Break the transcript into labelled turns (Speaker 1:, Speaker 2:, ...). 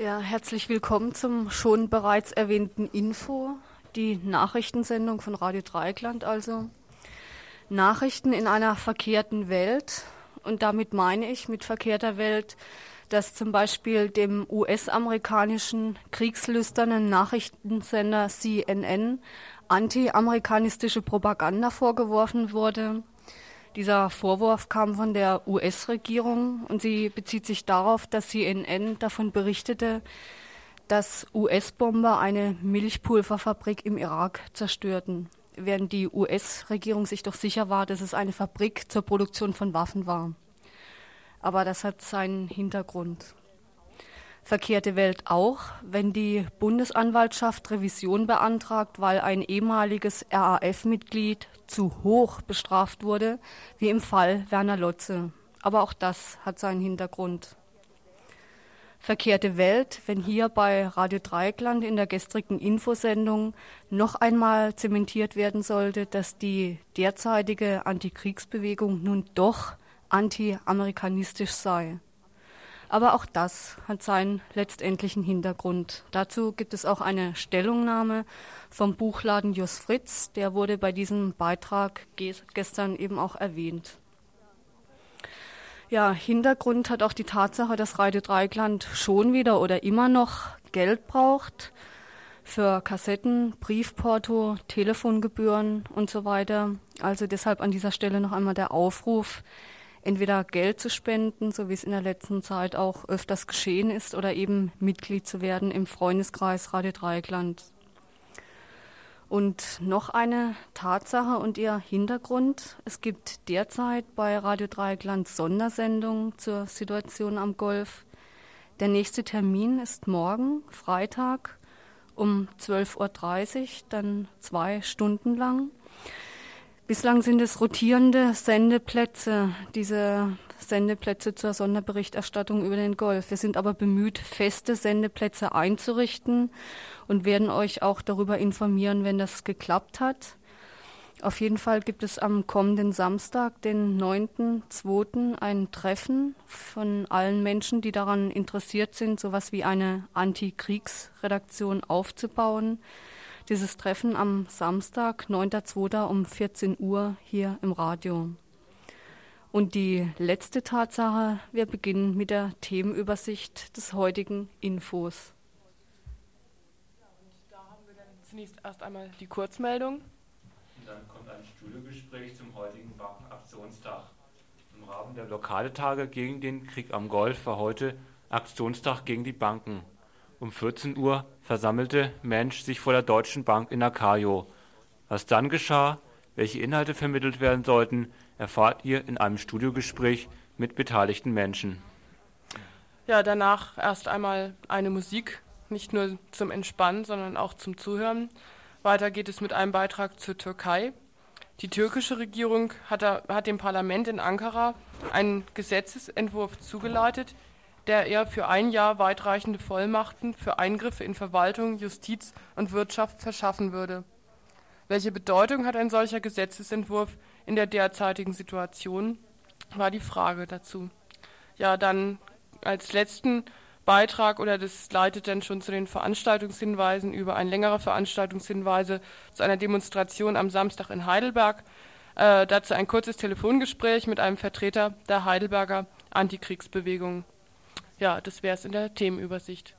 Speaker 1: Ja, herzlich willkommen zum schon bereits erwähnten Info, die Nachrichtensendung von Radio Dreieckland also. Nachrichten in einer verkehrten Welt. Und damit meine ich mit verkehrter Welt, dass zum Beispiel dem US-amerikanischen kriegslüsternen Nachrichtensender CNN anti-amerikanistische Propaganda vorgeworfen wurde dieser Vorwurf kam von der US-Regierung und sie bezieht sich darauf, dass CNN davon berichtete, dass US-Bomber eine Milchpulverfabrik im Irak zerstörten, während die US-Regierung sich doch sicher war, dass es eine Fabrik zur Produktion von Waffen war. Aber das hat seinen Hintergrund verkehrte Welt auch, wenn die Bundesanwaltschaft Revision beantragt, weil ein ehemaliges RAF-Mitglied zu hoch bestraft wurde, wie im Fall Werner Lotze. Aber auch das hat seinen Hintergrund. Verkehrte Welt, wenn hier bei Radio Dreieckland in der gestrigen Infosendung noch einmal zementiert werden sollte, dass die derzeitige Antikriegsbewegung nun doch anti-amerikanistisch sei. Aber auch das hat seinen letztendlichen Hintergrund. Dazu gibt es auch eine Stellungnahme vom Buchladen Jos Fritz. Der wurde bei diesem Beitrag gestern eben auch erwähnt. Ja, Hintergrund hat auch die Tatsache, dass Radio Dreigland schon wieder oder immer noch Geld braucht für Kassetten, Briefporto, Telefongebühren und so weiter. Also deshalb an dieser Stelle noch einmal der Aufruf, entweder Geld zu spenden, so wie es in der letzten Zeit auch öfters geschehen ist, oder eben Mitglied zu werden im Freundeskreis Radio Dreieckland. Und noch eine Tatsache und ihr Hintergrund. Es gibt derzeit bei Radio Dreieckland Sondersendungen zur Situation am Golf. Der nächste Termin ist morgen, Freitag, um 12.30 Uhr, dann zwei Stunden lang. Bislang sind es rotierende Sendeplätze, diese Sendeplätze zur Sonderberichterstattung über den Golf. Wir sind aber bemüht, feste Sendeplätze einzurichten und werden euch auch darüber informieren, wenn das geklappt hat. Auf jeden Fall gibt es am kommenden Samstag, den 9.2., ein Treffen von allen Menschen, die daran interessiert sind, sowas wie eine Antikriegsredaktion aufzubauen dieses Treffen am Samstag, 9.2. um 14 Uhr hier im Radio. Und die letzte Tatsache, wir beginnen mit der Themenübersicht des heutigen Infos.
Speaker 2: und da haben wir dann zunächst erst einmal die Kurzmeldung.
Speaker 3: Und dann kommt ein Studiogespräch zum heutigen Bankenaktionstag. Im Rahmen der Blockadetage gegen den Krieg am Golf war heute Aktionstag gegen die Banken. Um 14 Uhr versammelte Mensch sich vor der Deutschen Bank in Akajo. Was dann geschah, welche Inhalte vermittelt werden sollten, erfahrt ihr in einem Studiogespräch mit beteiligten Menschen.
Speaker 2: Ja, danach erst einmal eine Musik, nicht nur zum Entspannen, sondern auch zum Zuhören. Weiter geht es mit einem Beitrag zur Türkei. Die türkische Regierung hat, hat dem Parlament in Ankara einen Gesetzesentwurf zugeleitet, der er für ein Jahr weitreichende Vollmachten für Eingriffe in Verwaltung, Justiz und Wirtschaft verschaffen würde. Welche Bedeutung hat ein solcher Gesetzesentwurf in der derzeitigen Situation, war die Frage dazu. Ja, dann als letzten Beitrag oder das leitet dann schon zu den Veranstaltungshinweisen über ein längere Veranstaltungshinweise zu einer Demonstration am Samstag in Heidelberg. Äh, dazu ein kurzes Telefongespräch mit einem Vertreter der Heidelberger Antikriegsbewegung. Ja, das wäre es in der Themenübersicht.